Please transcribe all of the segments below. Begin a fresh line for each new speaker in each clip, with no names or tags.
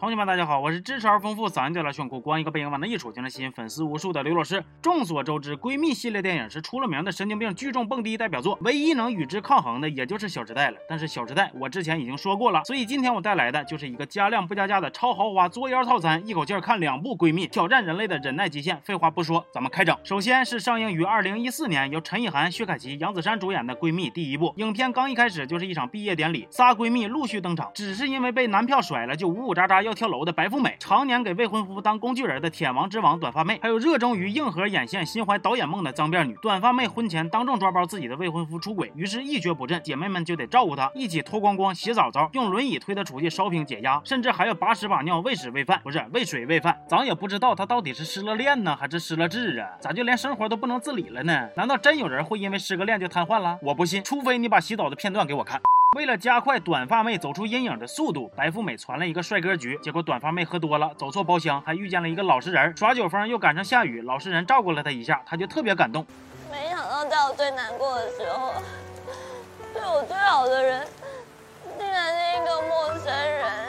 同学们，大家好，我是知识而丰富、嗓音调调炫酷、光一个背影往那一杵就能吸引粉丝无数的刘老师。众所周知，闺蜜系列电影是出了名的神经病聚众蹦迪代表作，唯一能与之抗衡的也就是小时代了。但是小时代我之前已经说过了，所以今天我带来的就是一个加量不加价的超豪华作妖套餐，一口气看两部闺蜜，挑战人类的忍耐极限。废话不说，咱们开整。首先是上映于二零一四年，由陈意涵、薛凯琪、杨子姗主演的《闺蜜》第一部。影片刚一开始就是一场毕业典礼，仨闺蜜陆续登场，只是因为被男票甩了，就呜呜喳喳要要跳楼的白富美。常年给未婚夫当工具人的舔王之王短发妹，还有热衷于硬核眼线、心怀导演梦的脏辫女。短发妹婚前当众抓包自己的未婚夫出轨，于是一蹶不振，姐妹们就得照顾她，一起脱光光洗澡澡，用轮椅推她出去烧瓶解压，甚至还要把屎把尿喂屎喂饭，不是喂水喂饭。咱也不知道她到底是失了恋呢，还是失了智啊？咋就连生活都不能自理了呢？难道真有人会因为失个恋就瘫痪了？我不信，除非你把洗澡的片段给我看。为了加快短发妹走出阴影的速度，白富美传了一个帅哥局。结果短发妹喝多了，走错包厢，还遇见了一个老实人。耍酒疯又赶上下雨，老实人照顾了她一下，她就特别感动。
没想到在我最难过的时候，对我最好的人，竟然是一个陌生人。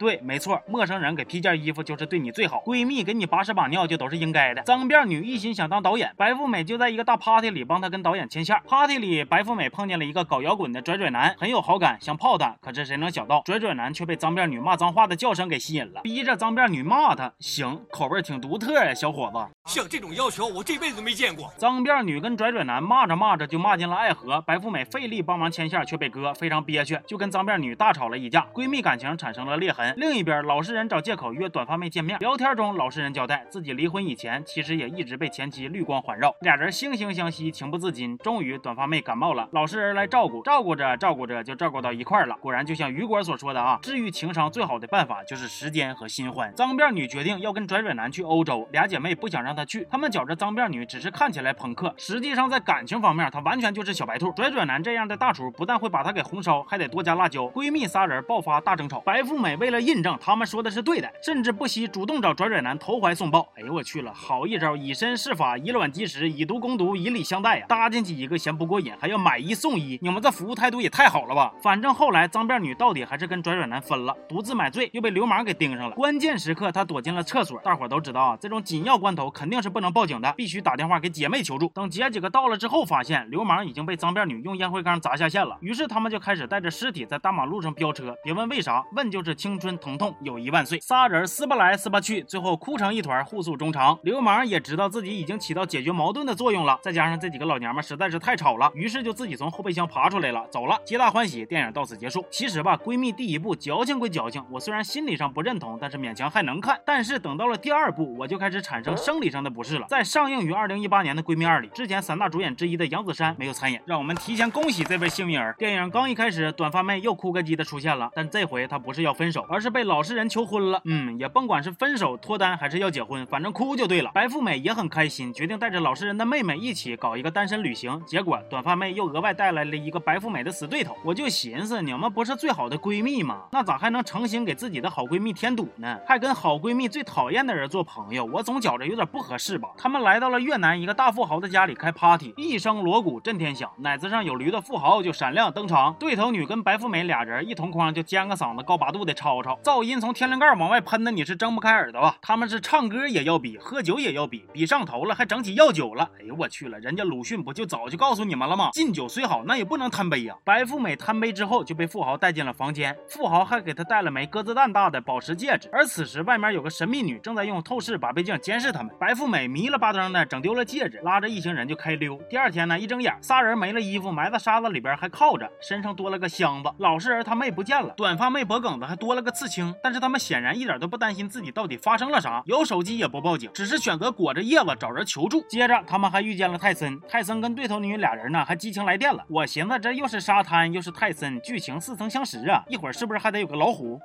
对，没错，陌生人给披件衣服就是对你最好，闺蜜给你把屎把尿就都是应该的。脏辫女一心想当导演，白富美就在一个大 party 里帮她跟导演牵线。party 里，白富美碰见了一个搞摇滚的拽拽男，很有好感，想泡他。可是谁能想到，拽拽男却被脏辫女骂脏话的叫声给吸引了，逼着脏辫女骂他。行，口味挺独特呀，小伙子。
像这种要求，我这辈子都没见过。
脏辫女跟拽拽男骂着骂着就骂进了爱河，白富美费力帮忙牵线却被割，非常憋屈，就跟脏辫女大吵了一架，闺蜜感情产生了裂痕。另一边，老实人找借口约短发妹见面，聊天中老实人交代自己离婚以前其实也一直被前妻绿光环绕，俩人惺惺相惜，情不自禁。终于短发妹感冒了，老实人来照顾，照顾着照顾着就照顾到一块了。果然就像雨果所说的啊，治愈情伤最好的办法就是时间和新欢。脏辫女决定要跟拽拽男去欧洲，俩姐妹不想让他去，他们觉着脏辫女只是看起来朋克，实际上在感情方面她完全就是小白兔。拽拽男这样的大厨不但会把她给红烧，还得多加辣椒。闺蜜仨人爆发大争吵，白富美为了印证他们说。的是对的，甚至不惜主动找拽拽男投怀送抱。哎呦我去了，好一招以身试法，以卵击石，以毒攻毒，以礼相待呀！搭进去一个嫌不过瘾，还要买一送一，你们这服务态度也太好了吧！反正后来脏辫女到底还是跟拽拽男分了，独自买醉，又被流氓给盯上了。关键时刻她躲进了厕所，大伙都知道啊，这种紧要关头肯定是不能报警的，必须打电话给姐妹求助。等姐几个到了之后，发现流氓已经被脏辫女用烟灰缸砸下线了，于是他们就开始带着尸体在大马路上飙车。别问为啥，问就是青春疼痛友谊。万岁！仨人撕吧来撕吧去，最后哭成一团，互诉衷肠。流氓也知道自己已经起到解决矛盾的作用了，再加上这几个老娘们实在是太吵了，于是就自己从后备箱爬出来了，走了，皆大欢喜。电影到此结束。其实吧，闺蜜第一部矫情归矫情，我虽然心理上不认同，但是勉强还能看。但是等到了第二部，我就开始产生生理上的不适了。在上映于二零一八年的《闺蜜二》里，之前三大主演之一的杨子姗没有参演，让我们提前恭喜这位幸运儿。电影刚一开始，短发妹又哭个鸡的出现了，但这回她不是要分手，而是被老实人求婚了。嗯，也甭管是分手、脱单还是要结婚，反正哭就对了。白富美也很开心，决定带着老实人的妹妹一起搞一个单身旅行。结果短发妹又额外带来了一个白富美的死对头。我就寻思，你们不是最好的闺蜜吗？那咋还能成心给自己的好闺蜜添堵呢？还跟好闺蜜最讨厌的人做朋友，我总觉着有点不合适吧。他们来到了越南一个大富豪的家里开 party，一声锣鼓震天响，奶子上有驴的富豪就闪亮登场。对头女跟白富美俩人一同框就尖个嗓子高八度的吵吵，噪音从天灵盖往外喷的。你是睁不开耳朵啊？他们是唱歌也要比，喝酒也要比，比上头了还整起药酒了。哎呦我去了，人家鲁迅不就早就告诉你们了吗？敬酒虽好，那也不能贪杯呀。白富美贪杯之后就被富豪带进了房间，富豪还给她戴了枚鸽子蛋大的宝石戒指。而此时外面有个神秘女正在用透视把背镜监视他们。白富美迷了巴登的整丢了戒指，拉着一行人就开溜。第二天呢，一睁眼，仨人没了衣服，埋在沙子里边，还靠着，身上多了个箱子。老实人他妹不见了，短发妹脖梗子还多了个刺青，但是他们显然一点都不。担心自己到底发生了啥，有手机也不报警，只是选择裹着叶子找人求助。接着他们还遇见了泰森，泰森跟对头女俩人呢还激情来电了。我寻思这又是沙滩又是泰森，剧情似曾相识啊，一会儿是不是还得有个老虎？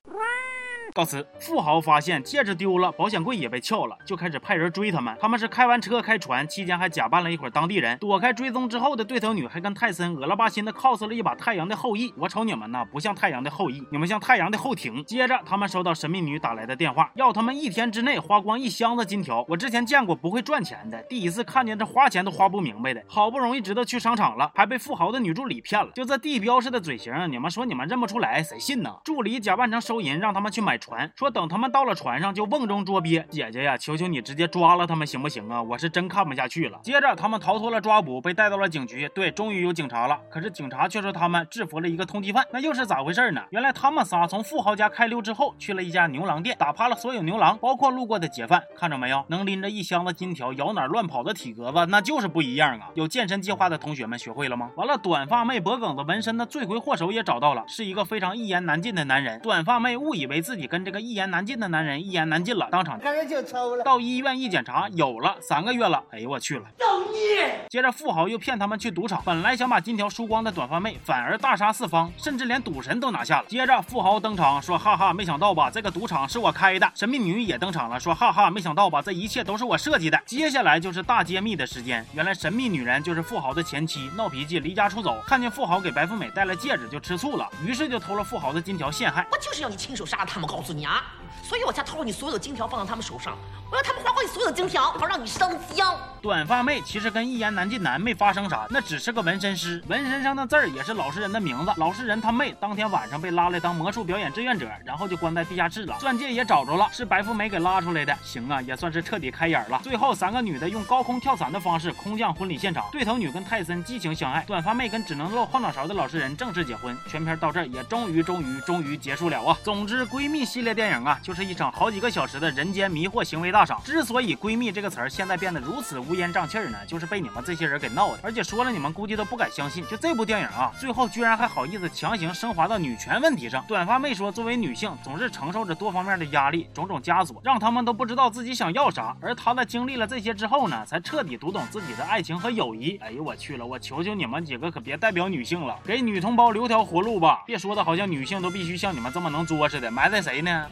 告辞。富豪发现戒指丢了，保险柜也被撬了，就开始派人追他们。他们是开完车开船，期间还假扮了一会儿当地人，躲开追踪之后的对头女还跟泰森恶了巴心的 cos 了一把太阳的后裔。我瞅你们呐，不像太阳的后裔，你们像太阳的后庭。接着他们收到神秘女打来的电话，要他们一天之内花光一箱子金条。我之前见过不会赚钱的，第一次看见这花钱都花不明白的。好不容易知道去商场了，还被富豪的女助理骗了。就这地标式的嘴型，你们说你们认不出来，谁信呢？助理假扮成收银，让他们去买。船，说等他们到了船上就瓮中捉鳖。姐姐呀，求求你直接抓了他们行不行啊？我是真看不下去了。接着他们逃脱了抓捕，被带到了警局。对，终于有警察了。可是警察却说他们制服了一个通缉犯，那又是咋回事呢？原来他们仨从富豪家开溜之后，去了一家牛郎店，打趴了所有牛郎，包括路过的劫犯。看着没有，能拎着一箱子金条摇哪乱跑的体格子，那就是不一样啊！有健身计划的同学们学会了吗？完了，短发妹脖梗子纹身的罪魁祸首也找到了，是一个非常一言难尽的男人。短发妹误以为自己跟这个一言难尽的男人一言难尽了，当场就抽了。到医院一检查，有了三个月了。哎呦我去了，造孽！接着富豪又骗他们去赌场，本来想把金条输光的短发妹，反而大杀四方，甚至连赌神都拿下了。接着富豪登场说：“哈哈，没想到吧？这个赌场是我开的。”神秘女也登场了，说：“哈哈，没想到吧？这一切都是我设计的。”接下来就是大揭秘的时间，原来神秘女人就是富豪的前妻，闹脾气离家出走，看见富豪给白富美戴了戒指就吃醋了，于是就偷了富豪的金条陷害。
我就是要你亲手杀了他们，告诉你啊！所以我才偷了你所有的金条放到他们手上，我要他们花光你所有的金条，好让你生香。
短发妹其实跟一言难尽男没发生啥，那只是个纹身师，纹身上的字儿也是老实人的名字。老实人他妹当天晚上被拉来当魔术表演志愿者，然后就关在地下室了。钻戒也找着了，是白富美给拉出来的。行啊，也算是彻底开眼了。最后三个女的用高空跳伞的方式空降婚礼现场，对头女跟泰森激情相爱，短发妹跟只能露后脑勺的老实人正式结婚。全片到这儿也终于终于终于结束了啊！总之，闺蜜系列电影啊，就是一场好几个小时的人间迷惑行为大赏。之所以闺蜜这个词儿现在变得如此乌烟瘴气儿呢，就是被你们这些人给闹的。而且说了，你们估计都不敢相信，就这部电影啊，最后居然还好意思强行升华到女权问题上。短发妹说，作为女性，总是承受着多方面的压力，种种枷锁，让他们都不知道自己想要啥。而她在经历了这些之后呢，才彻底读懂自己的爱情和友谊。哎呦我去了，我求求你们几个可别代表女性了，给女同胞留条活路吧，别说的好像女性都必须像你们这么能作似的，埋汰谁呢？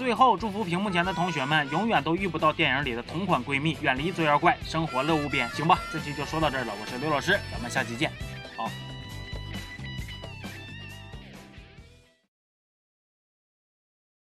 最后，祝福屏幕前的同学们永远都遇不到电影里的同款闺蜜，远离作妖怪，生活乐无边。行吧，这期就说到这儿了。我是刘老师，咱们下期见。